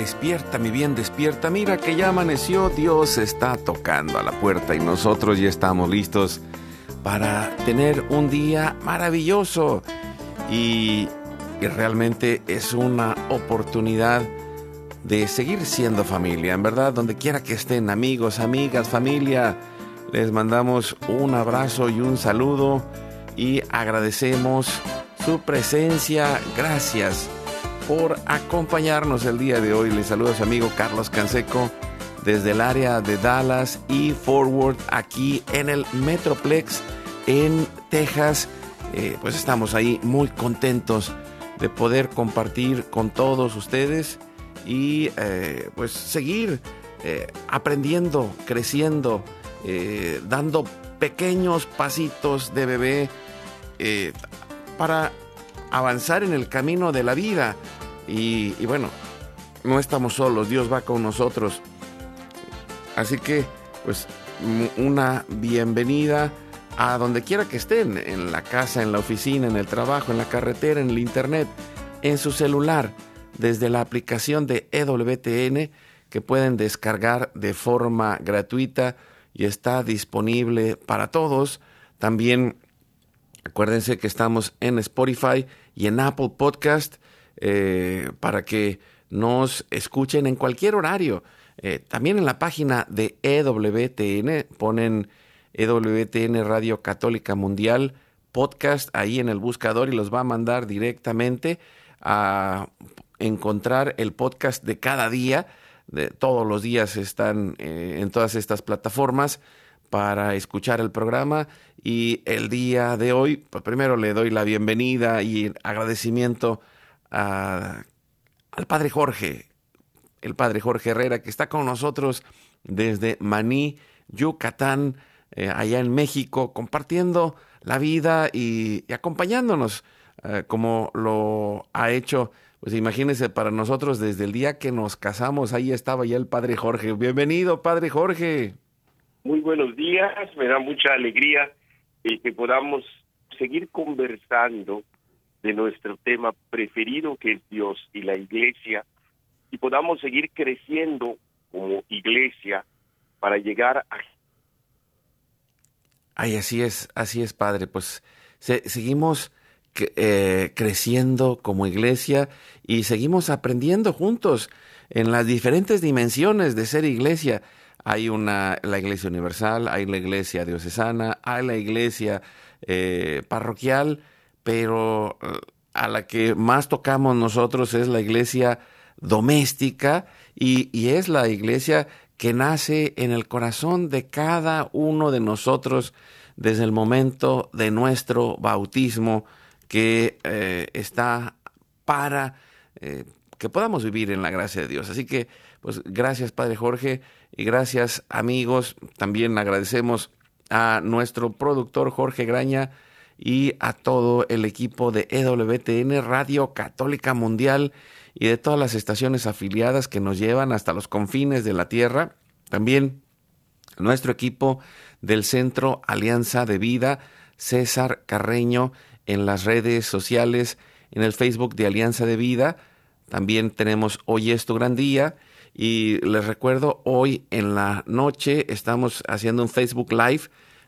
Despierta, mi bien, despierta. Mira que ya amaneció. Dios está tocando a la puerta y nosotros ya estamos listos para tener un día maravilloso. Y, y realmente es una oportunidad de seguir siendo familia. En verdad, donde quiera que estén, amigos, amigas, familia, les mandamos un abrazo y un saludo y agradecemos su presencia. Gracias por acompañarnos el día de hoy. Les saluda su amigo Carlos Canseco desde el área de Dallas y Forward aquí en el Metroplex en Texas. Eh, pues estamos ahí muy contentos de poder compartir con todos ustedes y eh, pues seguir eh, aprendiendo, creciendo, dando pequeños pasitos de bebé para avanzar en el camino de la vida. Y, bueno, no estamos solos, Dios va con nosotros. Así que, pues, una bienvenida a donde quiera que estén, en la casa, en la oficina, en el trabajo, en la carretera, en el internet, en su celular, desde la aplicación de EWTN que pueden descargar de forma gratuita y está disponible para todos. También Acuérdense que estamos en Spotify y en Apple Podcast eh, para que nos escuchen en cualquier horario. Eh, también en la página de EWTN ponen EWTN Radio Católica Mundial podcast ahí en el buscador y los va a mandar directamente a encontrar el podcast de cada día. De, todos los días están eh, en todas estas plataformas para escuchar el programa y el día de hoy, pues primero le doy la bienvenida y agradecimiento a- al padre Jorge, el padre Jorge Herrera, que está con nosotros desde Maní, Yucatán, eh, allá en México, compartiendo la vida y, acompañándonos eh, como lo ha hecho. Pues imagínense, para nosotros desde el día que nos casamos, ahí estaba ya el padre Jorge. Bienvenido, padre Jorge. Muy buenos días, me da mucha alegría el que podamos seguir conversando de nuestro tema preferido que es Dios y la iglesia y podamos seguir creciendo como iglesia para llegar a Ay, así es, así es, padre. Pues se- seguimos eh, creciendo como iglesia y seguimos aprendiendo juntos en las diferentes dimensiones de ser iglesia. Hay una, la iglesia universal, hay la iglesia diocesana, hay la iglesia eh, parroquial, pero eh, a la que más tocamos nosotros es la iglesia doméstica y, es la iglesia que nace en el corazón de cada uno de nosotros desde el momento de nuestro bautismo que eh, está para eh, que podamos vivir en la gracia de Dios. Así que, pues gracias Padre Jorge y gracias amigos. También agradecemos a nuestro productor Jorge Graña y a todo el equipo de EWTN Radio Católica Mundial y de todas las estaciones afiliadas que nos llevan hasta los confines de la tierra. También nuestro equipo del Centro Alianza de Vida, César Carreño, en las redes sociales, en el Facebook de Alianza de Vida. También tenemos Hoy es tu gran día. Y les recuerdo, hoy en la noche estamos haciendo un Facebook Live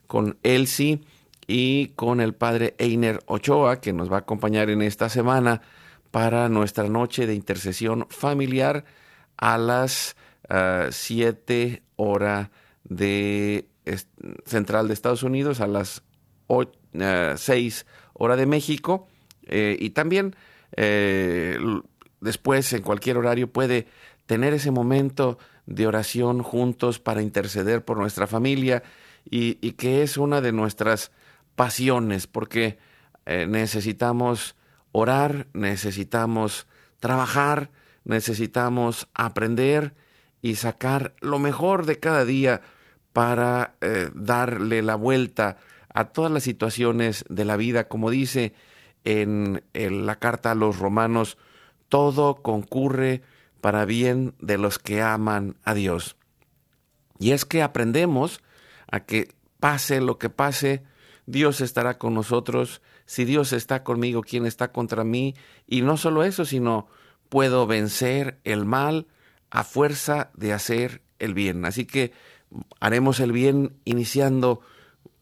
con Elsie y con el padre Einer Ochoa, que nos va a acompañar en esta semana para nuestra noche de intercesión familiar a las 7 horas de central de Estados Unidos, a las 6 hora de México. Eh, y también eh, después, en cualquier horario, puede tener ese momento de oración juntos para interceder por nuestra familia y, que es una de nuestras pasiones, porque eh, necesitamos orar, necesitamos trabajar, necesitamos aprender y sacar lo mejor de cada día para eh, darle la vuelta a todas las situaciones de la vida. Como dice en, en la carta a los romanos, todo concurre para bien de los que aman a Dios. Y es que aprendemos a que pase lo que pase, Dios estará con nosotros. Si Dios está conmigo, ¿quién está contra mí? Y no solo eso, sino puedo vencer el mal a fuerza de hacer el bien. Así que haremos el bien iniciando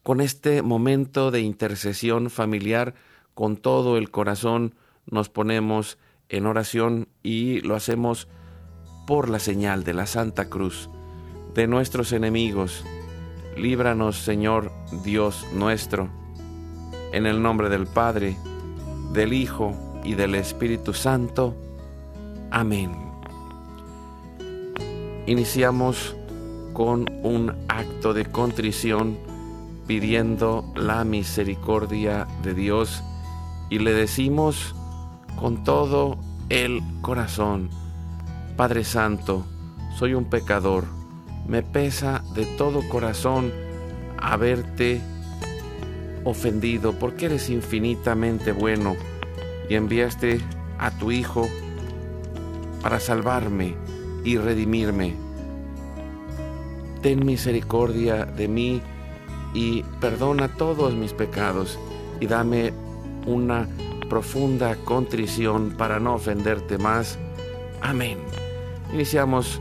con este momento de intercesión familiar, con todo el corazón nos ponemos en oración y lo hacemos por la señal de la Santa Cruz de nuestros enemigos. Líbranos, Señor Dios nuestro, en el nombre del Padre, del Hijo y del Espíritu Santo. Amén. Iniciamos con un acto de contrición pidiendo la misericordia de Dios y le decimos con todo el corazón, Padre Santo, soy un pecador, me pesa de todo corazón haberte ofendido porque eres infinitamente bueno y enviaste a tu Hijo para salvarme y redimirme. Ten misericordia de mí y perdona todos mis pecados y dame una profunda contrición para no ofenderte más. Amén. Iniciamos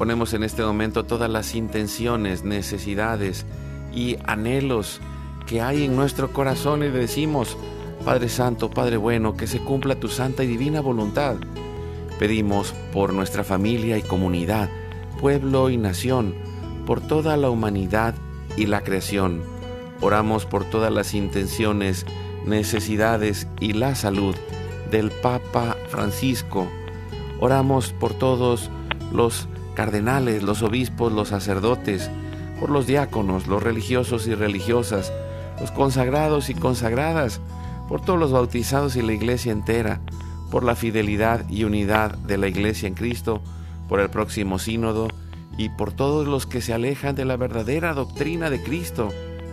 Ponemos en este momento todas las intenciones, necesidades y anhelos que hay en nuestro corazón y decimos, Padre Santo, Padre bueno, que se cumpla tu santa y divina voluntad. Pedimos por nuestra familia y comunidad, pueblo y nación, por toda la humanidad y la creación. Oramos por todas las intenciones, necesidades y la salud del Papa Francisco. Oramos por todos los cardenales, los obispos, los sacerdotes, por los diáconos, los religiosos y religiosas, los consagrados y consagradas, por todos los bautizados y la iglesia entera, por la fidelidad y unidad de la iglesia en Cristo, por el próximo sínodo y por todos los que se alejan de la verdadera doctrina de Cristo.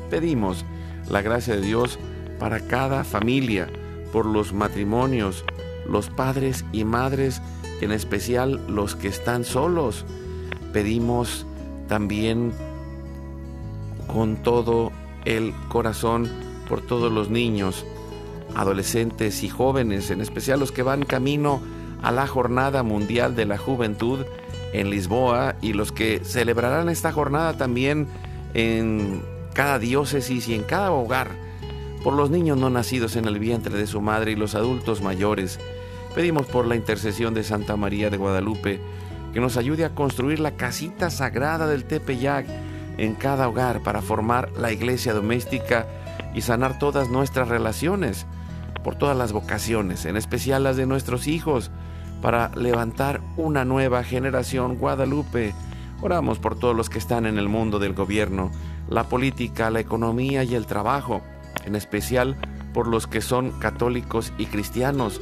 Pedimos la gracia de Dios para cada familia, por los matrimonios, los padres y madres, en especial los que están solos. Pedimos también con todo el corazón por todos los niños, adolescentes y jóvenes, en especial los que van camino a la Jornada Mundial de la Juventud en Lisboa y los que celebrarán esta jornada también en cada diócesis y en cada hogar, por los niños no nacidos en el vientre de su madre y los adultos mayores. Pedimos por la intercesión de Santa María de Guadalupe que nos ayude a construir la casita sagrada del Tepeyac en cada hogar para formar la iglesia doméstica y sanar todas nuestras relaciones, por todas las vocaciones, en especial las de nuestros hijos, para levantar una nueva generación Guadalupe. Oramos por todos los que están en el mundo del gobierno, la política, la economía y el trabajo, en especial por los que son católicos y cristianos,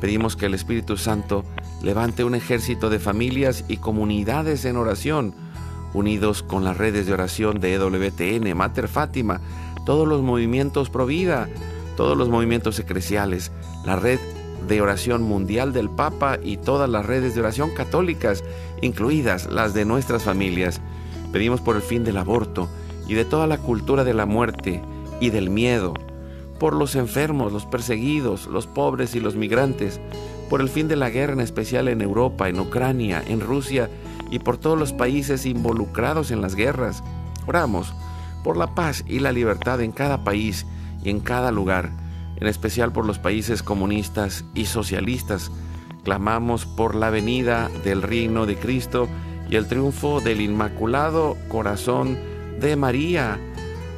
Pedimos que el Espíritu Santo levante un ejército de familias y comunidades en oración, unidos con las redes de oración de EWTN, Mater Fátima, todos los movimientos Pro Vida, todos los movimientos eclesiales, la red de oración mundial del Papa y todas las redes de oración católicas, incluidas las de nuestras familias. Pedimos por el fin del aborto y de toda la cultura de la muerte y del miedo, por los enfermos, los perseguidos, los pobres y los migrantes, por el fin de la guerra en especial en Europa, en Ucrania, en Rusia y por todos los países involucrados en las guerras. Oramos por la paz y la libertad en cada país y en cada lugar en especial por los países comunistas y socialistas. Clamamos por la venida del reino de Cristo y el triunfo del Inmaculado Corazón de María.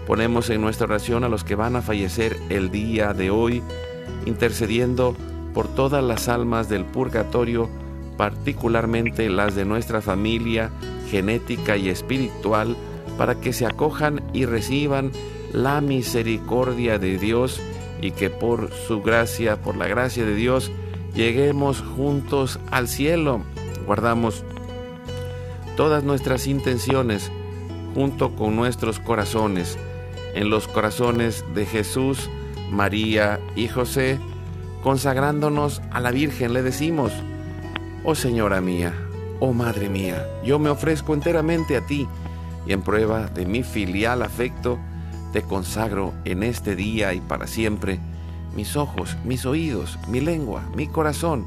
Ponemos en nuestra oración a los que van a fallecer el día de hoy, intercediendo por todas las almas del purgatorio, particularmente las de nuestra familia genética y espiritual, para que se acojan y reciban la misericordia de Dios y que por su gracia, por la gracia de Dios, lleguemos juntos al cielo. Guardamos todas nuestras intenciones junto con nuestros corazones, en los corazones de Jesús, María y José, consagrándonos a la Virgen, le decimos, oh Señora mía, oh Madre mía, yo me ofrezco enteramente a ti y en prueba de mi filial afecto, te consagro en este día y para siempre mis ojos, mis oídos, mi lengua, mi corazón,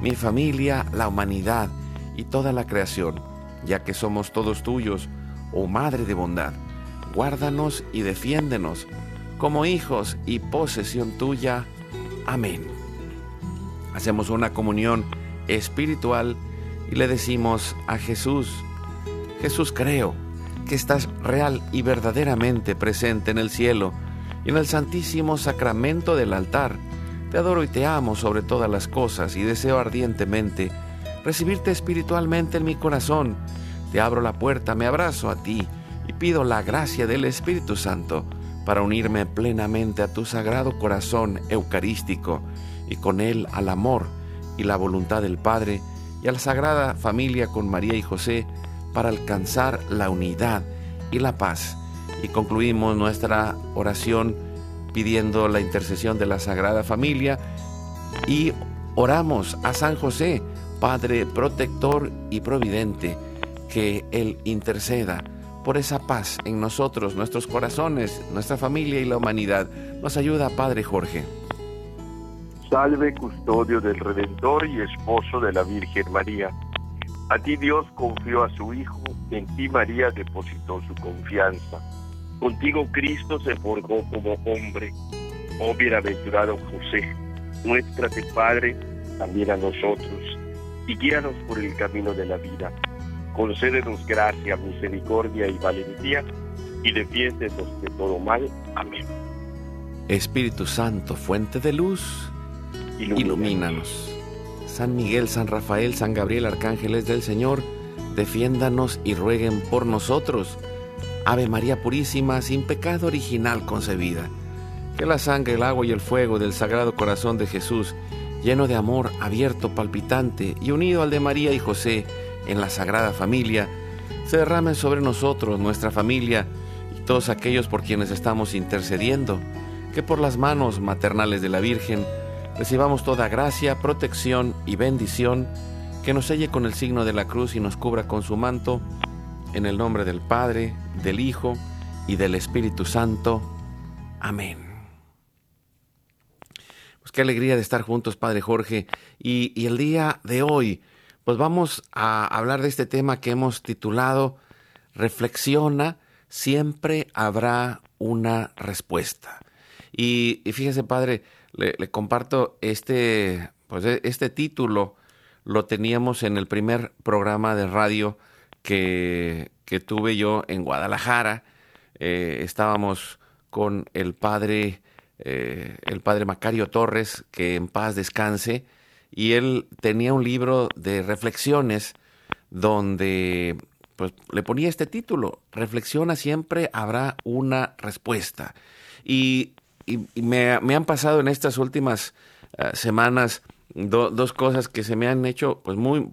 mi familia, la humanidad y toda la creación, ya que somos todos tuyos, oh Madre de bondad. Guárdanos y defiéndenos como hijos y posesión tuya. Amén. Hacemos una comunión espiritual y le decimos a Jesús, Jesús creo que estás real y verdaderamente presente en el cielo y en el santísimo sacramento del altar. Te adoro y te amo sobre todas las cosas y deseo ardientemente recibirte espiritualmente en mi corazón. Te abro la puerta, me abrazo a ti y pido la gracia del Espíritu Santo para unirme plenamente a tu sagrado corazón eucarístico y con él al amor y la voluntad del Padre y a la sagrada familia con María y José para alcanzar la unidad y la paz. Y concluimos nuestra oración pidiendo la intercesión de la Sagrada Familia y oramos a San José, Padre protector y providente, que Él interceda por esa paz en nosotros, nuestros corazones, nuestra familia y la humanidad. Nos ayuda Padre Jorge. Salve custodio del Redentor y esposo de la Virgen María a ti Dios confió a su Hijo, en ti María depositó su confianza. Contigo Cristo se forjó como hombre. Oh bienaventurado José, muéstrate Padre también a nosotros y guíanos por el camino de la vida. Concédenos gracia, misericordia y valentía y defiéndenos de todo mal. Amén. Espíritu Santo, fuente de luz, ilumínanos. San Miguel, San Rafael, San Gabriel, arcángeles del Señor, defiéndanos y rueguen por nosotros. Ave María Purísima, sin pecado original concebida. Que la sangre, el agua y el fuego del Sagrado Corazón de Jesús, lleno de amor, abierto, palpitante y unido al de María y José en la Sagrada Familia, se derramen sobre nosotros, nuestra familia y todos aquellos por quienes estamos intercediendo, que por las manos maternales de la Virgen recibamos toda gracia, protección y bendición, que nos selle con el signo de la cruz y nos cubra con su manto, en el nombre del Padre, del Hijo y del Espíritu Santo. Amén. Pues qué alegría de estar juntos, Padre Jorge. Y, y, el día de hoy, pues vamos a hablar de este tema que hemos titulado Reflexiona, siempre habrá una respuesta. Y, fíjese, Padre, le, comparto este, pues este título, lo teníamos en el primer programa de radio que, que tuve yo en Guadalajara. Eh, estábamos con el padre, eh, el padre Macario Torres, que en paz descanse, y él tenía un libro de reflexiones donde pues, le ponía este título, Reflexiona siempre habrá una respuesta. Y, me, me, han pasado en estas últimas uh, semanas do, dos cosas que se me han hecho pues, muy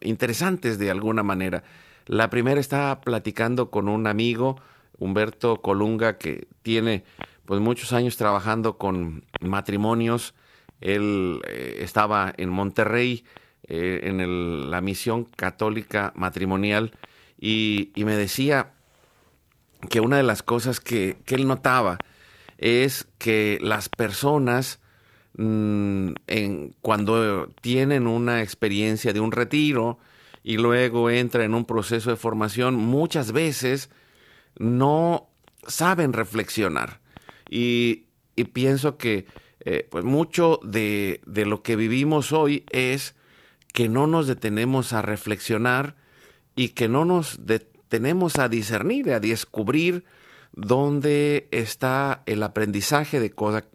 interesantes de alguna manera. La primera estaba platicando con un amigo, Humberto Colunga, que tiene pues muchos años trabajando con matrimonios. Él eh, estaba en Monterrey, eh, en la misión católica matrimonial, y, me decía que una de las cosas que, él notaba es que las personas en, cuando tienen una experiencia de un retiro, y luego entra en un proceso de formación, muchas veces no saben reflexionar. Y pienso que eh, pues mucho de, de, lo que vivimos hoy es que no nos detenemos a reflexionar y que no nos detenemos a discernir, a descubrir dónde está el aprendizaje de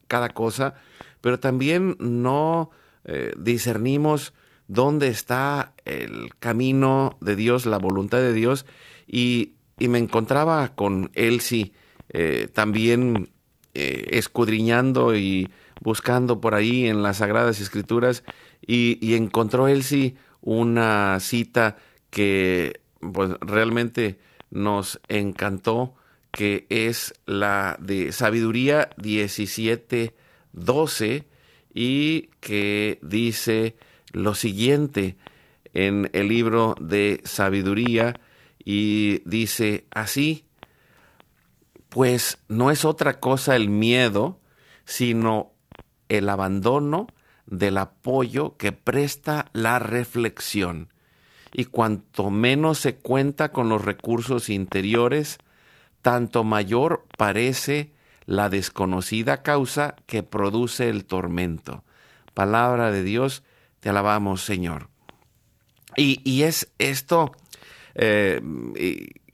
cada cosa, pero también no eh, discernimos dónde está el camino de Dios, la voluntad de Dios, y, y me encontraba con Elsie eh, también eh, escudriñando y buscando por ahí en las Sagradas Escrituras, y, encontró Elsie una cita que pues realmente nos encantó, que es la de Sabiduría 17, 12, y que dice, lo siguiente en el libro de sabiduría y dice así, pues no es otra cosa el miedo, sino el abandono del apoyo que presta la reflexión. Y cuanto menos se cuenta con los recursos interiores, tanto mayor parece la desconocida causa que produce el tormento. Palabra de Dios, te alabamos, Señor. Y, y es esto, eh,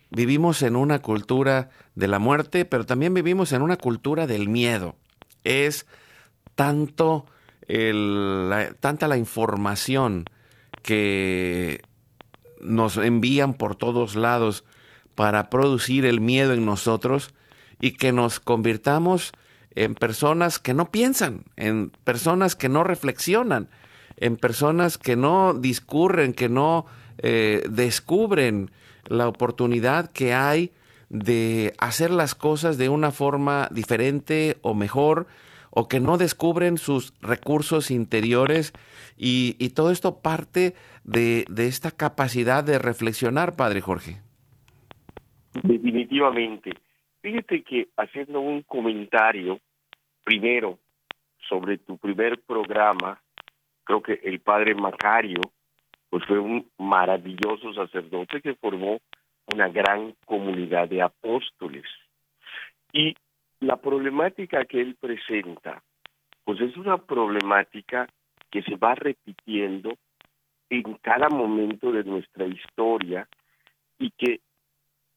vivimos en una cultura de la muerte, pero también vivimos en una cultura del miedo. Es tanto la, tanta la información que nos envían por todos lados para producir el miedo en nosotros y que nos convirtamos en personas que no piensan, en personas que no reflexionan, en personas que no discurren, que no eh, descubren la oportunidad que hay de hacer las cosas de una forma diferente o mejor, o que no descubren sus recursos interiores y, y todo esto parte de, de, esta capacidad de reflexionar, Padre Jorge. Definitivamente. Fíjate que haciendo un comentario primero sobre tu primer programa, creo que el padre Macario pues fue un maravilloso sacerdote que formó una gran comunidad de apóstoles. Y la problemática que él presenta, pues es una problemática que se va repitiendo en cada momento de nuestra historia y que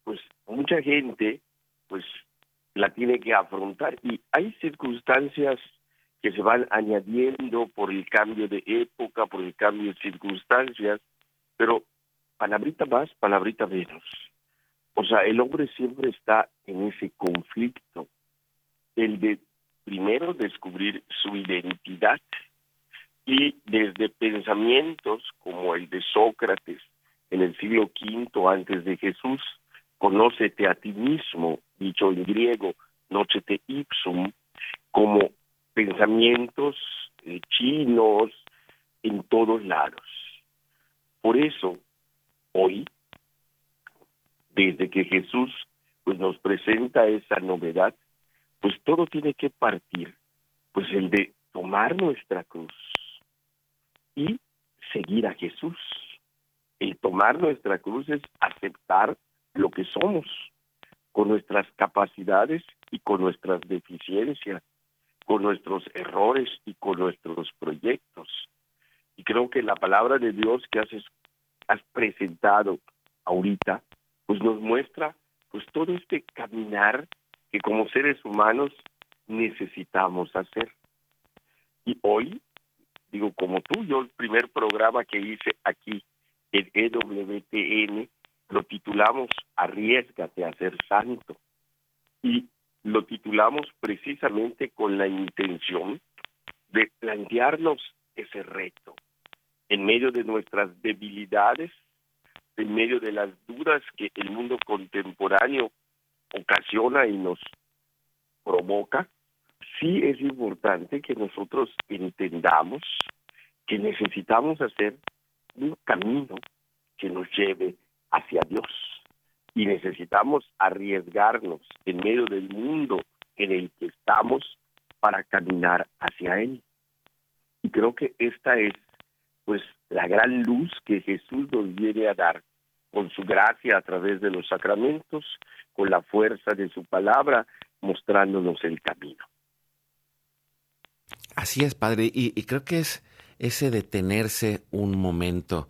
pues mucha gente pues la tiene que afrontar y hay circunstancias que se van añadiendo por el cambio de época, por el cambio de circunstancias, pero palabrita más, palabrita menos. O sea, el hombre siempre está en ese conflicto, el de primero descubrir su identidad y desde pensamientos como el de Sócrates en el siglo V antes de Jesús, conócete a ti mismo, dicho en griego, nocete ipsum, como pensamientos eh, chinos en todos lados. Por eso, hoy, desde que Jesús pues nos presenta esa novedad, pues todo tiene que partir, pues el de tomar nuestra cruz y seguir a Jesús. El tomar nuestra cruz es aceptar lo que somos, con nuestras capacidades y con nuestras deficiencias, con nuestros errores y con nuestros proyectos. Y creo que la palabra de Dios que has, has presentado ahorita, pues nos muestra pues todo este caminar que como seres humanos necesitamos hacer. Y hoy, digo, como tú, yo el primer programa que hice aquí en EWTN lo titulamos Arriesgate a ser santo. Y lo titulamos precisamente con la intención de plantearnos ese reto en medio de nuestras debilidades, en medio de las dudas que el mundo contemporáneo ocasiona y nos provoca, sí es importante que nosotros entendamos que necesitamos hacer un camino que nos lleve hacia Dios y necesitamos arriesgarnos en medio del mundo en el que estamos para caminar hacia Él. Y creo que esta es pues la gran luz que Jesús nos viene a dar con su gracia a través de los sacramentos, con la fuerza de su palabra, mostrándonos el camino. Así es, Padre, y, creo que es ese detenerse un momento.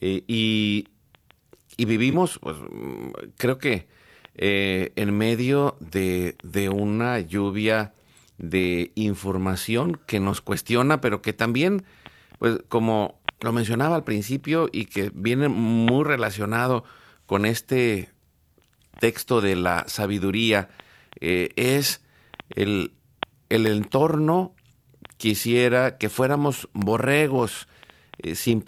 Eh, y, vivimos, pues, creo que eh, en medio de, de una lluvia de información que nos cuestiona, pero que también, pues como lo mencionaba al principio y que viene muy relacionado con este texto de la sabiduría, eh, es el, el, entorno, quisiera que fuéramos borregos eh, sin,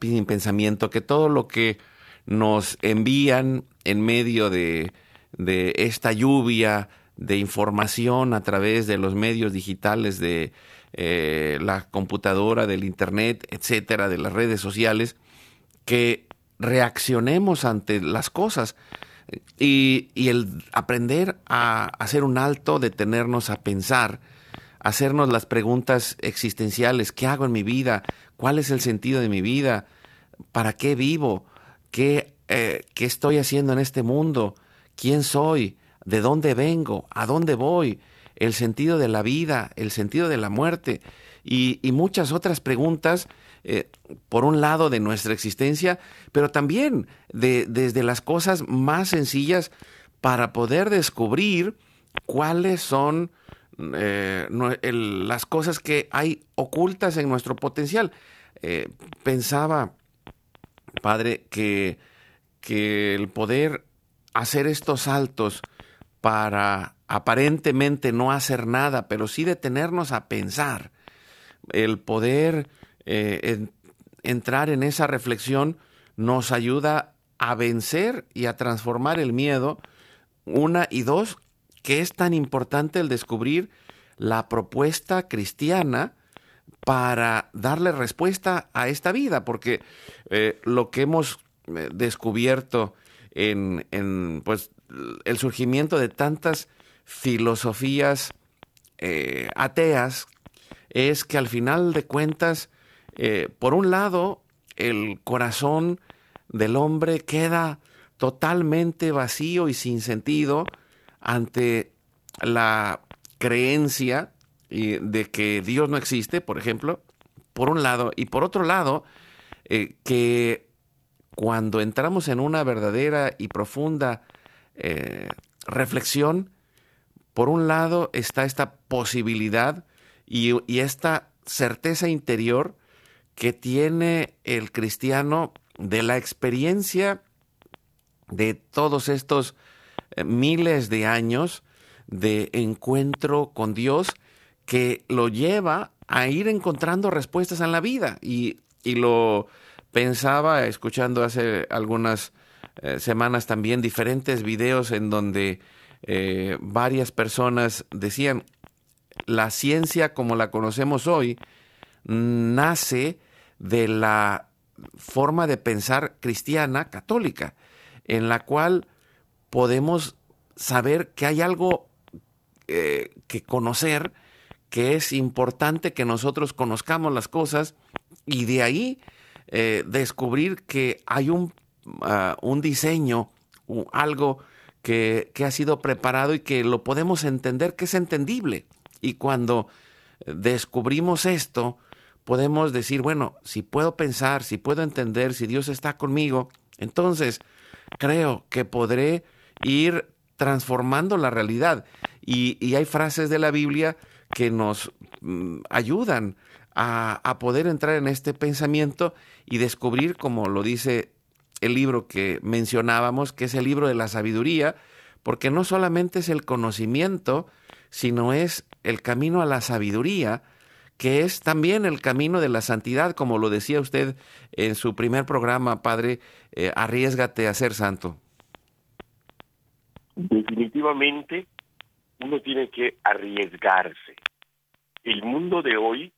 sin, pensamiento, que todo lo que nos envían en medio de, de esta lluvia de información a través de los medios digitales de eh, la computadora, del internet, etcétera, de las redes sociales, que reaccionemos ante las cosas y, el aprender a hacer un alto, detenernos a pensar, hacernos las preguntas existenciales, ¿qué hago en mi vida? ¿Cuál es el sentido de mi vida? ¿Para qué vivo? ¿Qué, eh, ¿qué estoy haciendo en este mundo? ¿Quién soy? ¿De dónde vengo? ¿A dónde voy? el sentido de la vida, el sentido de la muerte y, muchas otras preguntas, eh, por un lado de nuestra existencia, pero también de, desde las cosas más sencillas para poder descubrir cuáles son eh, las cosas que hay ocultas en nuestro potencial. Eh, pensaba, padre, que, que el poder hacer estos saltos para aparentemente no hacer nada, pero sí detenernos a pensar, el poder eh, entrar en esa reflexión nos ayuda a vencer y a transformar el miedo. Una y dos, que es tan importante el descubrir la propuesta cristiana para darle respuesta a esta vida, porque eh, lo que hemos eh, descubierto en, en pues, el surgimiento de tantas filosofías eh, ateas es que al final de cuentas, eh, por un lado, el corazón del hombre queda totalmente vacío y sin sentido ante la creencia de que Dios no existe, por ejemplo, por un lado, y por otro lado, eh, que cuando entramos en una verdadera y profunda reflexión, por un lado está esta posibilidad y, esta certeza interior que tiene el cristiano de la experiencia de todos estos eh, miles de años de encuentro con Dios que lo lleva a ir encontrando respuestas en la vida. Y, y lo pensaba escuchando hace algunas eh, semanas también diferentes videos en donde eh, varias personas decían, la ciencia como la conocemos hoy nace de la forma de pensar cristiana católica, en la cual podemos saber que hay algo eh, que conocer, que es importante que nosotros conozcamos las cosas y de ahí descubrir que hay un, ah, un diseño, algo que, que ha sido preparado y que lo podemos entender, que es entendible. Y cuando descubrimos esto, podemos decir, bueno, si puedo pensar, si puedo entender, si Dios está conmigo, entonces creo que podré ir transformando la realidad. Y, hay frases de la Biblia que nos mm, ayudan a, a, poder entrar en este pensamiento y descubrir, como lo dice el libro que mencionábamos, que es el libro de la sabiduría, porque no solamente es el conocimiento, sino es el camino a la sabiduría, que es también el camino de la santidad, como lo decía usted en su primer programa, Padre, eh, arriesgate a ser santo. Definitivamente, uno tiene que arriesgarse. El mundo de hoy,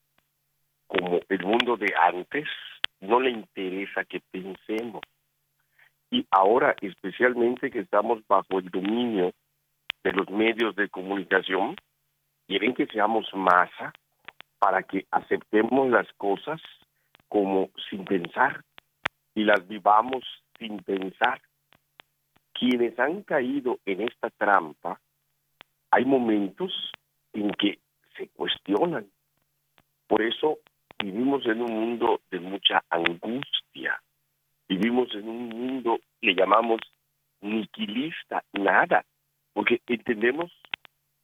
como el mundo de antes, no le interesa que pensemos. Y ahora, especialmente que estamos bajo el dominio de los medios de comunicación, quieren que seamos masa, para que aceptemos las cosas como sin pensar y las vivamos sin pensar. Quienes han caído en esta trampa, hay momentos en que se cuestionan. Por eso vivimos en un mundo de mucha angustia. Vivimos en un mundo, le llamamos niquilista, nada, porque entendemos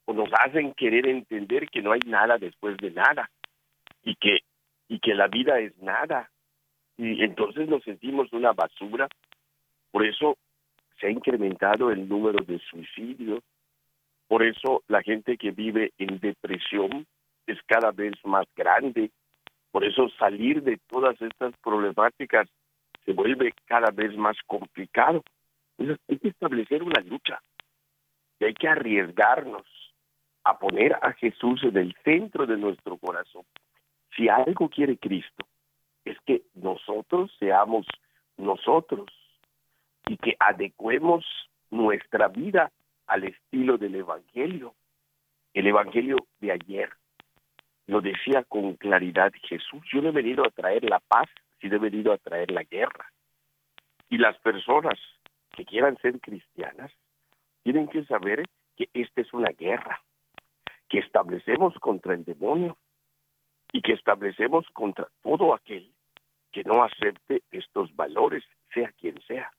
o nos hacen querer entender que no hay nada después de nada y que y que la vida es nada. Y entonces nos sentimos una basura. Por eso se ha incrementado el número de suicidios. Por eso la gente que vive en depresión es cada vez más grande. Por eso salir de todas estas problemáticas se vuelve cada vez más complicado hay que establecer una lucha y hay que arriesgarnos a poner a Jesús en el centro de nuestro corazón. Si algo quiere Cristo, es que nosotros seamos nosotros y que adecuemos nuestra vida al estilo del Evangelio. El Evangelio de ayer lo decía con claridad Jesús, yo no he venido a traer la paz, sino he venido a traer la guerra. Y las personas que quieran ser cristianas tienen que saber que esta es una guerra que establecemos contra el demonio y que establecemos contra todo aquel que no acepte estos valores, sea quien sea,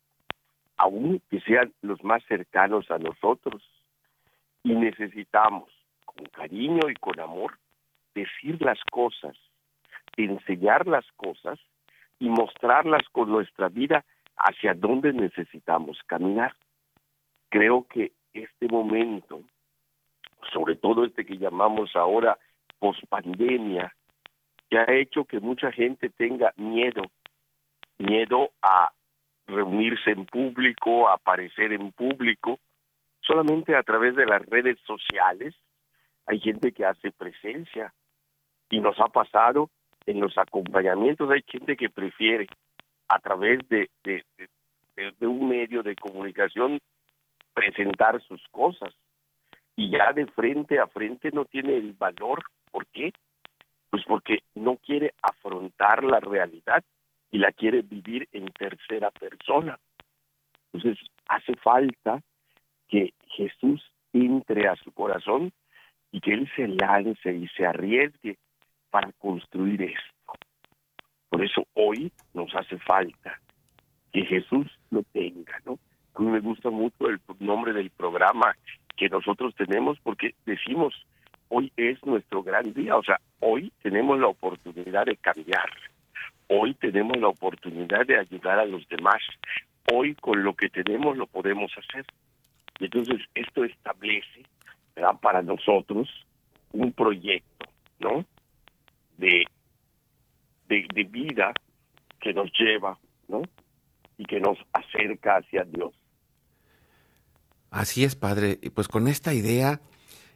aun que sean los más cercanos a nosotros. Y necesitamos, con cariño y con amor, decir las cosas, enseñar las cosas y mostrarlas con nuestra vida hacia dónde necesitamos caminar. Creo que este momento sobre todo este que llamamos ahora pospandemia, que ha hecho que mucha gente tenga miedo, miedo a reunirse en público, a aparecer en público, solamente a través de las redes sociales. Hay gente que hace presencia y nos ha pasado en los acompañamientos, hay gente que prefiere a través de, de, un medio de comunicación presentar sus cosas y ya de frente a frente no tiene el valor. ¿Por qué? Pues porque no quiere afrontar la realidad y la quiere vivir en tercera persona. Entonces hace falta que Jesús entre a su corazón y que Él se lance y se arriesgue para construir esto. Por eso hoy nos hace falta que Jesús lo tenga, ¿no? A mí me gusta mucho el nombre del programa que nosotros tenemos porque decimos, hoy es nuestro gran día, o sea, hoy tenemos la oportunidad de cambiar, hoy tenemos la oportunidad de ayudar a los demás, hoy con lo que tenemos lo podemos hacer. Y entonces esto establece para nosotros un proyecto ¿no? De, de, vida que nos lleva, ¿no? Y que nos acerca hacia Dios. Así es, Padre. Pues con esta idea,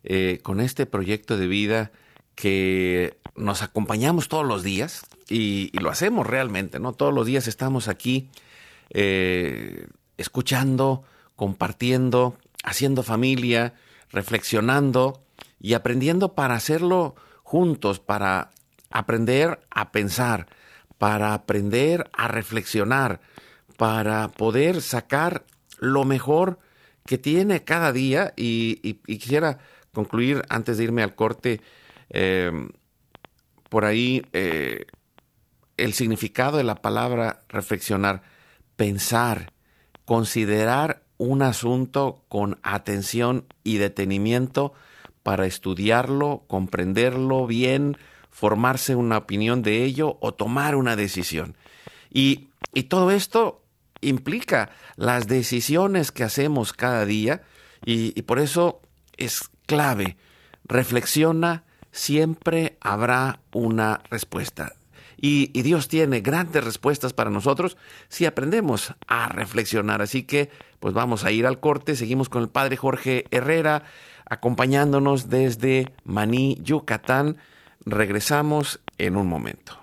eh, con este proyecto de vida que nos acompañamos todos los días y, y lo hacemos realmente, ¿no? Todos los días estamos aquí eh, escuchando, compartiendo, haciendo familia, reflexionando y aprendiendo para hacerlo juntos, para aprender a pensar, para aprender a reflexionar, para poder sacar lo mejor que tiene cada día. Y, quisiera concluir antes de irme al corte eh, por ahí eh, el significado de la palabra reflexionar, pensar, considerar un asunto con atención y detenimiento para estudiarlo, comprenderlo bien, formarse una opinión de ello o tomar una decisión. Y, y todo esto implica las decisiones que hacemos cada día y, y por eso es clave. Reflexiona, siempre habrá una respuesta. Y, y Dios tiene grandes respuestas para nosotros si aprendemos a reflexionar. Así que, pues vamos a ir al corte. Seguimos con el Padre Jorge Herrera, acompañándonos desde Maní, Yucatán. Regresamos en un momento.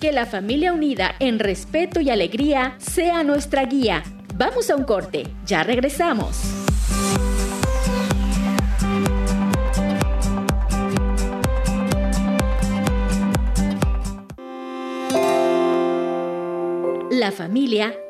Que la familia unida en respeto y alegría sea nuestra guía. Vamos a un corte, ya regresamos. La familia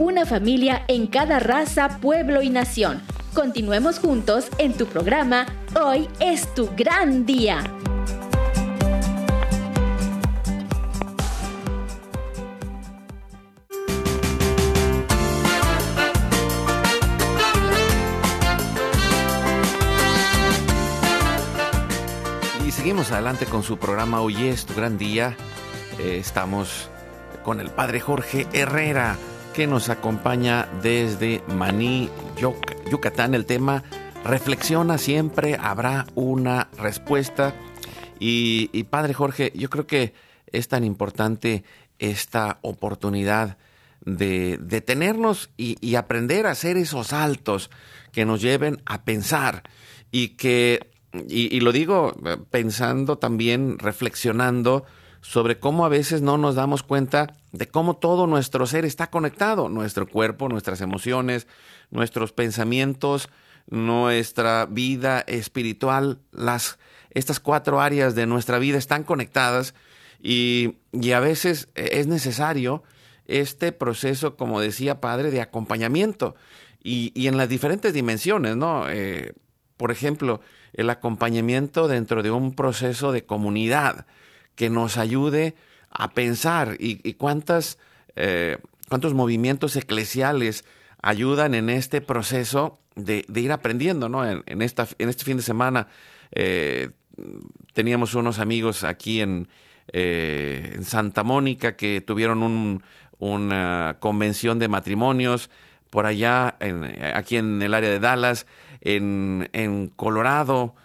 una familia en cada raza, pueblo y nación. Continuemos juntos en tu programa Hoy es tu gran día. Y seguimos adelante con su programa Hoy es tu gran día. Eh, estamos con el Padre Jorge Herrera, que nos acompaña desde Maní, Yuc- Yucatán. El tema Reflexiona, siempre habrá una respuesta. Y, Padre Jorge, yo creo que es tan importante esta oportunidad de detenernos y, aprender a hacer esos saltos que nos lleven a pensar y que, y, y lo digo eh, pensando también, reflexionando sobre cómo a veces no nos damos cuenta de cómo todo nuestro ser está conectado, nuestro cuerpo, nuestras emociones, nuestros pensamientos, nuestra vida espiritual, las, estas cuatro áreas de nuestra vida están conectadas y, a veces es necesario este proceso, como decía padre, de acompañamiento y, en las diferentes dimensiones, ¿no? Eh, por ejemplo, el acompañamiento dentro de un proceso de comunidad que nos ayude a pensar y, cuántas, eh, cuántos movimientos eclesiales ayudan en este proceso de, ir aprendiendo, ¿no? En, esta, en este fin de semana eh, teníamos unos amigos aquí en, eh, en Santa Mónica que tuvieron una convención de matrimonios por allá, aquí en el área de Dallas, en, en Colorado,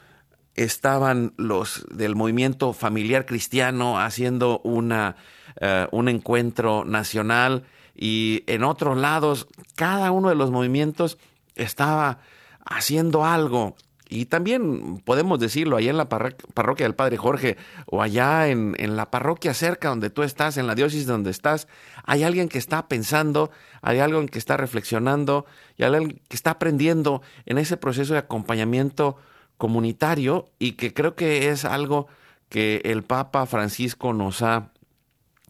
estaban los del movimiento familiar cristiano haciendo una, eh, un encuentro nacional y en otros lados cada uno de los movimientos estaba haciendo algo. Y también podemos decirlo, allá en la parroquia del Padre Jorge o allá en, en, la parroquia cerca donde tú estás, en la diócesis donde estás, hay alguien que está pensando, hay alguien que está reflexionando y hay alguien que está aprendiendo en ese proceso de acompañamiento comunitario y que creo que es algo que el Papa Francisco nos ha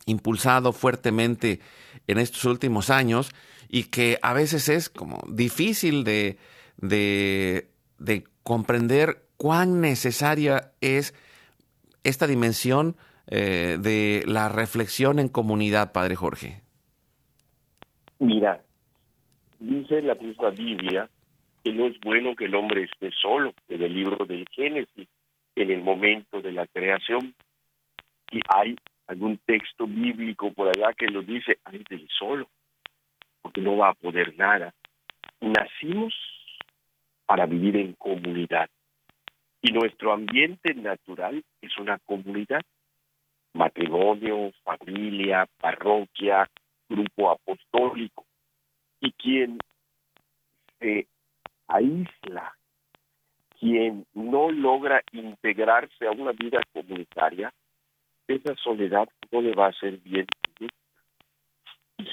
impulsado fuertemente en estos últimos años y que a veces es como difícil de, de, comprender cuán necesaria es esta dimensión eh, de la reflexión en comunidad, Padre Jorge. Mira, dice la misma Biblia que no es bueno que el hombre esté solo, en el libro del Génesis, en el momento de la creación. Y hay algún texto bíblico por allá que lo dice, ay del solo, porque no va a poder nada. Nacimos para vivir en comunidad. Y nuestro ambiente natural es una comunidad. Matrimonio, familia, parroquia, grupo apostólico. Y quien se aísla, quien no logra integrarse a una vida comunitaria, esa soledad no le va a hacer bien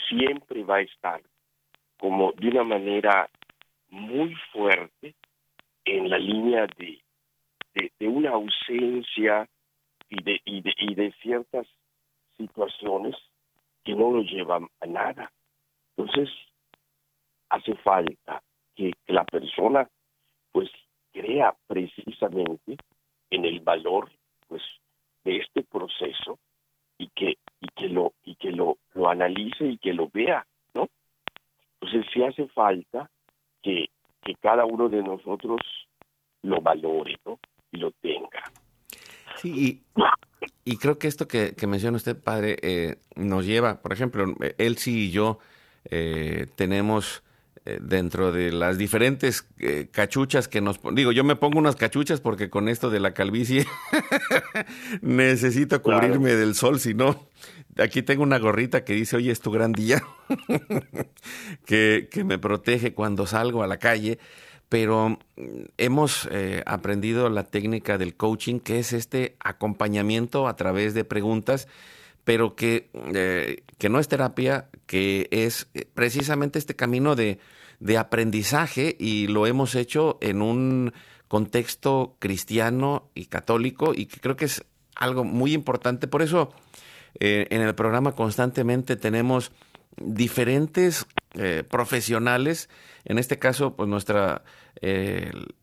siempre va a estar como de una manera muy fuerte en la línea de, de, una ausencia y de, y, de, y de ciertas situaciones que no lo llevan a nada. Entonces, hace falta que la persona pues crea precisamente en el valor pues de este proceso y que y que lo y que lo, lo analice y que lo vea no entonces sí hace falta que, que cada uno de nosotros lo valore ¿no? y lo tenga sí y, creo que esto que, menciona usted padre eh, nos lleva por ejemplo él sí y yo eh, tenemos dentro de las diferentes eh, cachuchas que nos digo yo me pongo unas cachuchas porque con esto de la calvicie necesito cubrirme del sol si no aquí tengo una gorrita que dice hoy es tu gran día que, que, me protege cuando salgo a la calle pero mm, hemos eh, aprendido la técnica del coaching que es este acompañamiento a través de preguntas pero que, eh, que no es terapia, que es eh, precisamente este camino de, de aprendizaje y lo hemos hecho en un contexto cristiano y católico y que creo que es algo muy importante. Por eso eh, en el programa constantemente tenemos diferentes profesionales. En este caso, pues nuestra,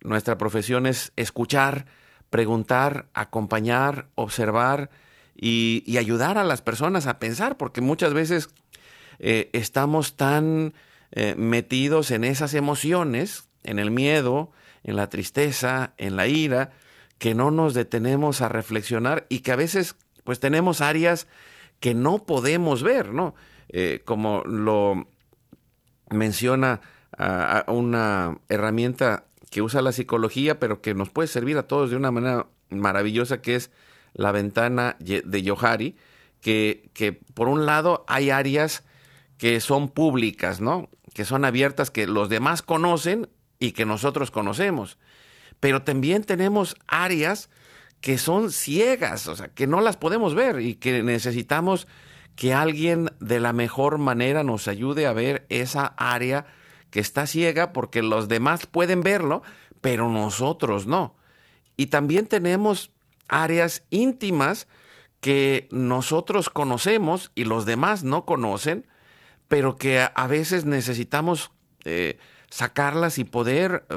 nuestra profesión es escuchar, preguntar, acompañar, observar, y, ayudar a las personas a pensar, porque muchas veces eh, estamos tan eh, metidos en esas emociones, en el miedo, en la tristeza, en la ira, que no nos detenemos a reflexionar y que a veces pues tenemos áreas que no podemos ver, ¿no? Eh, como lo menciona una herramienta que usa la psicología, pero que nos puede servir a todos de una manera maravillosa, que es la ventana de Yohari, que, que por un lado hay áreas que son públicas, ¿no? Que son abiertas, que los demás conocen y que nosotros conocemos. Pero también tenemos áreas que son ciegas, o sea, que no las podemos ver y que necesitamos que alguien de la mejor manera nos ayude a ver esa área que está ciega porque los demás pueden verlo, pero nosotros no. Y también tenemos áreas íntimas que nosotros conocemos y los demás no conocen, pero que a, veces necesitamos eh, sacarlas y poder eh,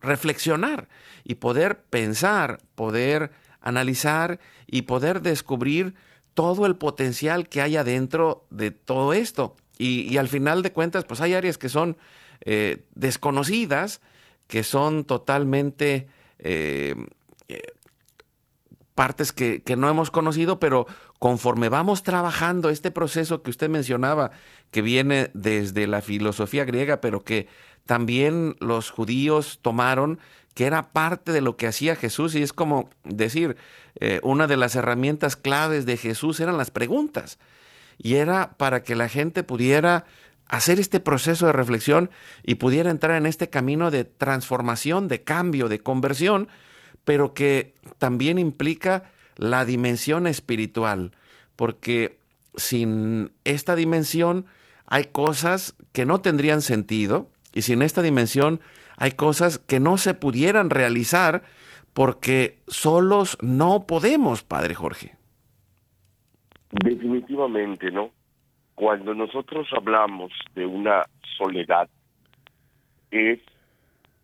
reflexionar y poder pensar, poder analizar y poder descubrir todo el potencial que hay adentro de todo esto. Y, al final de cuentas, pues hay áreas que son eh, desconocidas, que son totalmente partes que, no hemos conocido, pero conforme vamos trabajando este proceso que usted mencionaba, que viene desde la filosofía griega, pero que también los judíos tomaron, que era parte de lo que hacía Jesús, y es como decir, eh, una de las herramientas claves de Jesús eran las preguntas, y era para que la gente pudiera hacer este proceso de reflexión y pudiera entrar en este camino de transformación, de cambio, de conversión, pero que también implica la dimensión espiritual, porque sin esta dimensión hay cosas que no tendrían sentido y sin esta dimensión hay cosas que no se pudieran realizar porque solos no podemos, Padre Jorge. Definitivamente, ¿no? Cuando nosotros hablamos de una soledad, es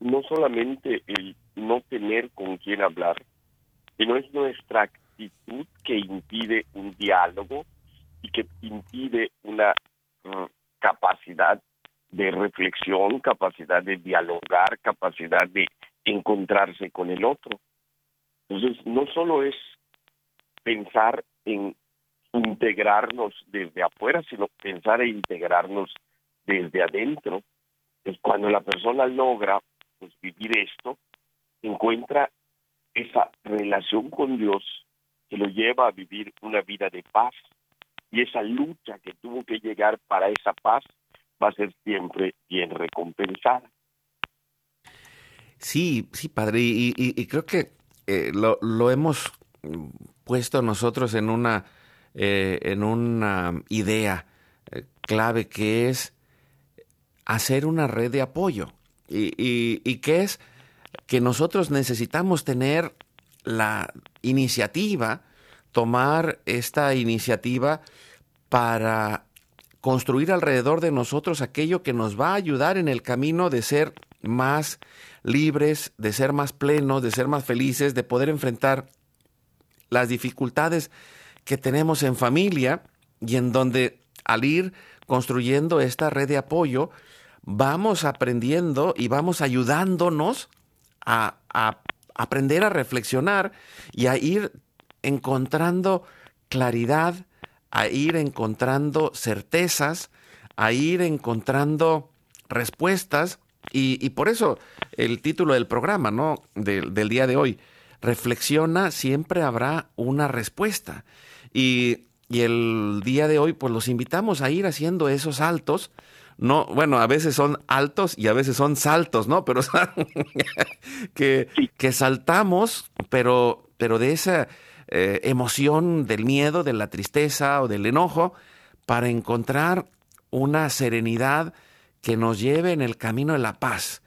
no solamente el no tener con quién hablar, sino es nuestra actitud que impide un diálogo y que impide una mm, capacidad de reflexión, capacidad de dialogar, capacidad de encontrarse con el otro. Entonces, no solo es pensar en integrarnos desde afuera, sino pensar en integrarnos desde adentro. Es cuando la persona logra pues, vivir esto, encuentra esa relación con Dios que lo lleva a vivir una vida de paz y esa lucha que tuvo que llegar para esa paz va a ser siempre bien recompensada. Sí, sí, padre, y, creo que eh, lo, hemos puesto nosotros en una, eh, en una idea eh, clave que es hacer una red de apoyo. Y, y, que es que nosotros necesitamos tener la iniciativa, tomar esta iniciativa para construir alrededor de nosotros aquello que nos va a ayudar en el camino de ser más libres, de ser más plenos, de ser más felices, de poder enfrentar las dificultades que tenemos en familia y en donde al ir construyendo esta red de apoyo, vamos aprendiendo y vamos ayudándonos a, aprender a reflexionar y a ir encontrando claridad, a ir encontrando certezas, a ir encontrando respuestas. Y, por eso el título del programa, ¿no? Del, día de hoy, reflexiona, siempre habrá una respuesta. Y, y el día de hoy, pues los invitamos a ir haciendo esos saltos no, bueno, a veces son altos y a veces son saltos, ¿no? Pero que, que saltamos, pero, pero de esa eh, emoción del miedo, de la tristeza o del enojo, para encontrar una serenidad que nos lleve en el camino de la paz.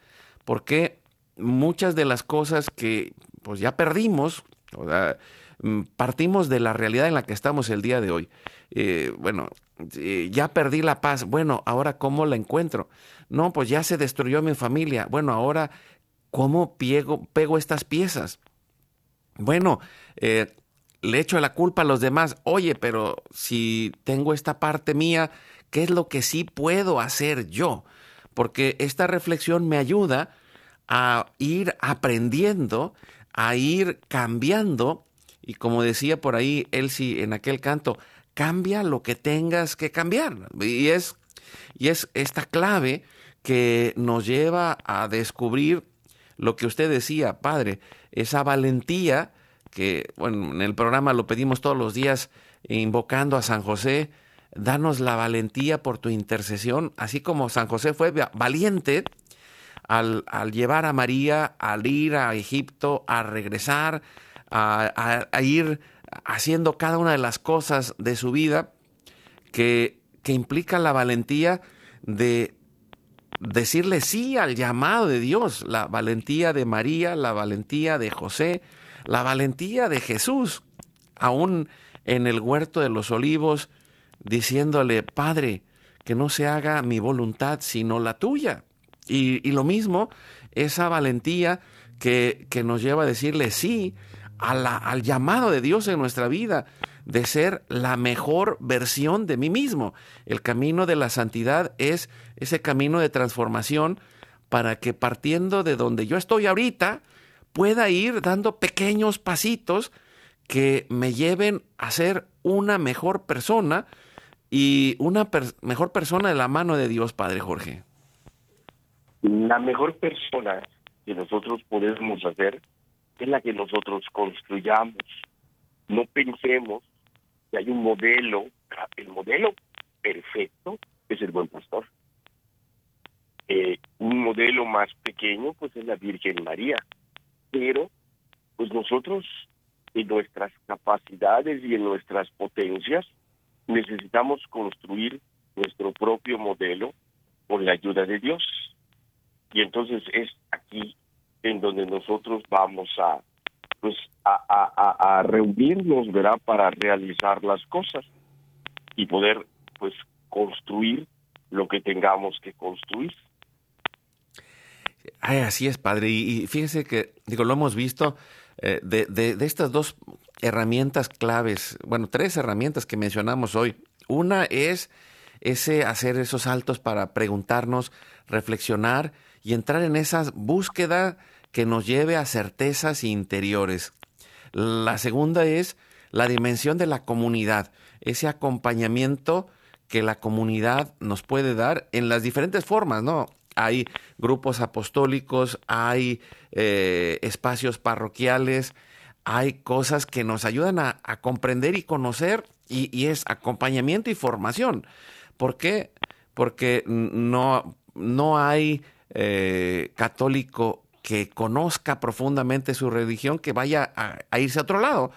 Porque muchas de las cosas que pues ya perdimos, mm, partimos de la realidad en la que estamos el día de hoy. Eh, bueno, ya perdí la paz. Bueno, ahora ¿cómo la encuentro? No, pues ya se destruyó mi familia. Bueno, ahora ¿cómo pego, estas piezas? Bueno, eh, le echo la culpa a los demás. Oye, pero si tengo esta parte mía, ¿qué es lo que sí puedo hacer yo? Porque esta reflexión me ayuda a ir aprendiendo, a ir cambiando. Y como decía por ahí Elsie en aquel canto, cambia lo que tengas que cambiar. Y es, y es esta clave que nos lleva a descubrir lo que usted decía, padre, esa valentía que, bueno, en el programa lo pedimos todos los días invocando a San José, danos la valentía por tu intercesión, así como San José fue valiente al, al llevar a María, al ir a Egipto, a regresar, a, a ir haciendo cada una de las cosas de su vida que, que implica la valentía de decirle sí al llamado de Dios, la valentía de María, la valentía de José, la valentía de Jesús, aún en el huerto de los olivos, diciéndole, Padre, que no se haga mi voluntad sino la tuya. Y, lo mismo, esa valentía que, que, nos lleva a decirle sí al llamado de Dios en nuestra vida, de ser la mejor versión de mí mismo. El camino de la santidad es ese camino de transformación para que partiendo de donde yo estoy ahorita, pueda ir dando pequeños pasitos que me lleven a ser una mejor persona y una mejor persona de la mano de Dios, Padre Jorge. La mejor persona que nosotros podemos hacer es la que nosotros construyamos. No pensemos que hay un modelo, el modelo perfecto es el buen pastor. Eh, un modelo más pequeño pues es la Virgen María, pero pues nosotros en nuestras capacidades y en nuestras potencias necesitamos construir nuestro propio modelo con la ayuda de Dios. Y entonces es aquí en donde nosotros vamos a pues a, a, reunirnos, ¿verdad? Para realizar las cosas y poder pues construir lo que tengamos que construir. Ay, así es, padre. Y, fíjese que, digo, lo hemos visto eh, de, de, de, estas dos herramientas claves, bueno, tres herramientas que mencionamos hoy. Una es ese hacer esos saltos para preguntarnos, reflexionar y entrar en esa búsqueda que nos lleve a certezas interiores. La segunda es la dimensión de la comunidad, ese acompañamiento que la comunidad nos puede dar en las diferentes formas, ¿no? Hay grupos apostólicos, hay eh, espacios parroquiales, hay cosas que nos ayudan a, comprender y conocer y, es acompañamiento y formación. ¿Por qué? Porque no, no hay eh, católico que conozca profundamente su religión, que vaya a, irse a otro lado.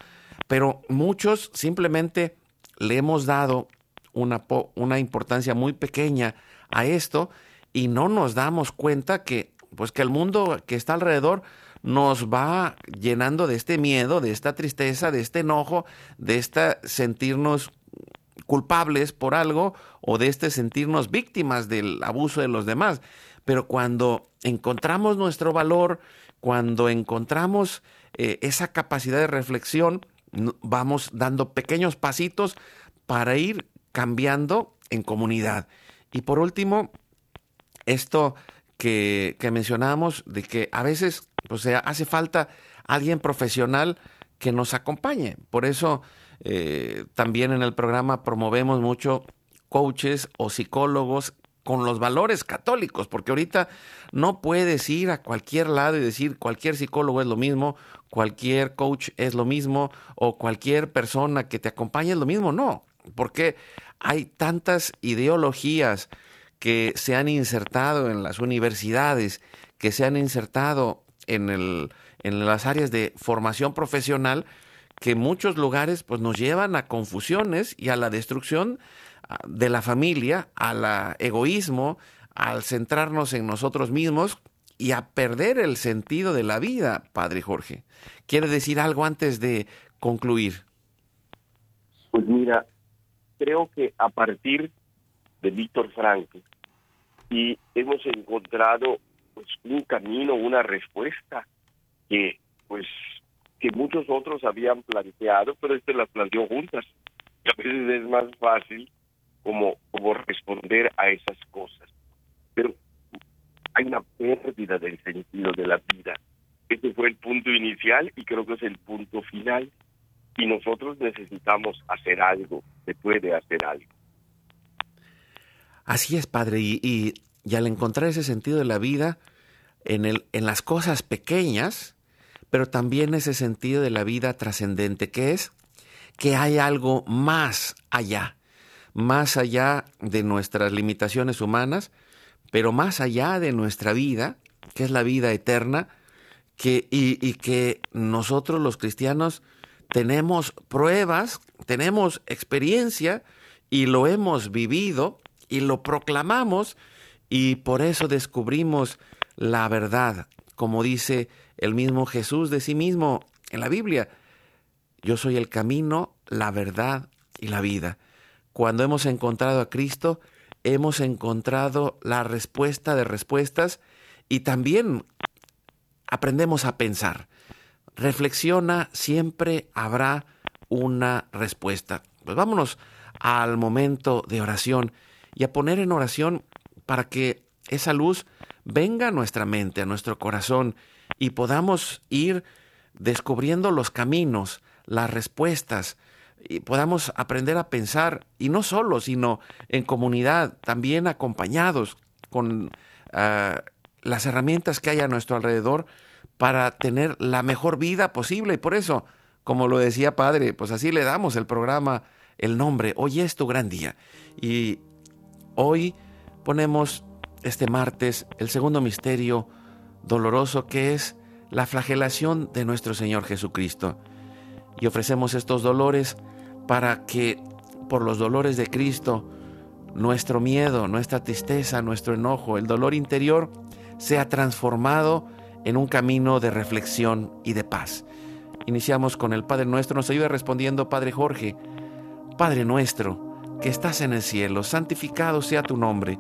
Pero muchos simplemente le hemos dado una, una importancia muy pequeña a esto y no nos damos cuenta que, pues que el mundo que está alrededor nos va llenando de este miedo, de esta tristeza, de este enojo, de este sentirnos culpables por algo o de este sentirnos víctimas del abuso de los demás. Pero cuando encontramos nuestro valor, cuando encontramos eh, esa capacidad de reflexión, vamos dando pequeños pasitos para ir cambiando en comunidad. Y por último, esto que, que mencionábamos, de que a veces pues, hace falta alguien profesional que nos acompañe. Por eso eh, también en el programa promovemos mucho coaches o psicólogos con los valores católicos, porque ahorita no puedes ir a cualquier lado y decir cualquier psicólogo es lo mismo, cualquier coach es lo mismo o cualquier persona que te acompañe es lo mismo, no, porque hay tantas ideologías que se han insertado en las universidades, que se han insertado en, el, en las áreas de formación profesional, que en muchos lugares pues, nos llevan a confusiones y a la destrucción de la familia al egoísmo, al centrarnos en nosotros mismos y a perder el sentido de la vida, Padre Jorge. ¿Quiere decir algo antes de concluir? Pues mira, creo que a partir de Víctor Frank y hemos encontrado pues, un camino, una respuesta que pues que muchos otros habían planteado, pero este las planteó juntas. A veces es más fácil como, como responder a esas cosas. Pero hay una pérdida del sentido de la vida. Este fue el punto inicial y creo que es el punto final. Y nosotros necesitamos hacer algo, se puede hacer algo. Así es, Padre, y, y, y al encontrar ese sentido de la vida en, el, en las cosas pequeñas, pero también ese sentido de la vida trascendente, que es que hay algo más allá más allá de nuestras limitaciones humanas, pero más allá de nuestra vida, que es la vida eterna, que, y, que nosotros los cristianos tenemos pruebas, tenemos experiencia y lo hemos vivido y lo proclamamos y por eso descubrimos la verdad, como dice el mismo Jesús de sí mismo en la Biblia. Yo soy el camino, la verdad y la vida. Cuando hemos encontrado a Cristo, hemos encontrado la respuesta de respuestas y también aprendemos a pensar. Reflexiona, siempre habrá una respuesta. Pues vámonos al momento de oración y a poner en oración para que esa luz venga a nuestra mente, a nuestro corazón y podamos ir descubriendo los caminos, las respuestas, y podamos aprender a pensar, y no solo, sino en comunidad, también acompañados con ah, las herramientas que hay a nuestro alrededor para tener la mejor vida posible. Y por eso, como lo decía Padre, pues así le damos el programa, el nombre, hoy es tu gran día. Y hoy ponemos este martes el segundo misterio doloroso que es la flagelación de nuestro Señor Jesucristo. Y ofrecemos estos dolores para que por los dolores de Cristo nuestro miedo, nuestra tristeza, nuestro enojo, el dolor interior sea transformado en un camino de reflexión y de paz. Iniciamos con el Padre Nuestro, nos ayuda respondiendo Padre Jorge, Padre nuestro, que estás en el cielo, santificado sea tu nombre,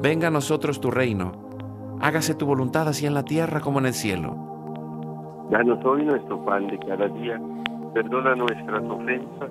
venga a nosotros tu reino, hágase tu voluntad así en la tierra como en el cielo. Danos hoy nuestro pan de cada día, perdona nuestras ofensas,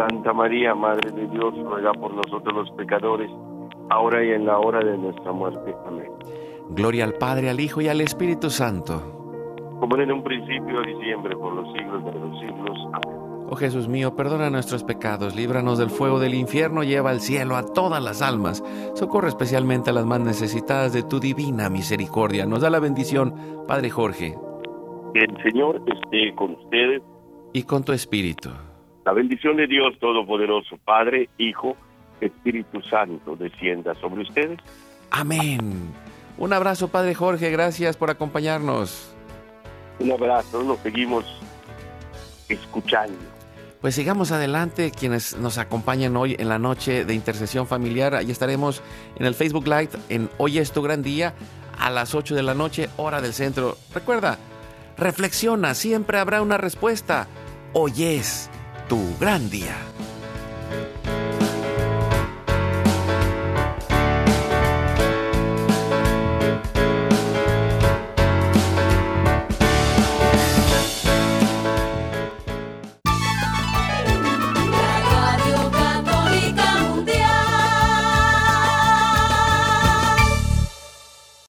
Santa María, Madre de Dios, ruega por nosotros los pecadores, ahora y en la hora de nuestra muerte. Amén. Gloria al Padre, al Hijo y al Espíritu Santo. Como en un principio y siempre, por los siglos de los siglos. Amén. Oh Jesús mío, perdona nuestros pecados, líbranos del fuego del infierno, lleva al cielo a todas las almas, socorre especialmente a las más necesitadas de tu divina misericordia. Nos da la bendición, Padre Jorge. Que el Señor esté con ustedes. Y con tu espíritu. La bendición de Dios Todopoderoso, Padre, Hijo, Espíritu Santo, descienda sobre ustedes. Amén. Un abrazo, Padre Jorge, gracias por acompañarnos. Un abrazo, nos seguimos escuchando. Pues sigamos adelante, quienes nos acompañan hoy en la noche de intercesión familiar. Ahí estaremos en el Facebook Live en Hoy es tu gran día a las 8 de la noche, hora del centro. Recuerda, reflexiona, siempre habrá una respuesta. Hoy es tu gran día.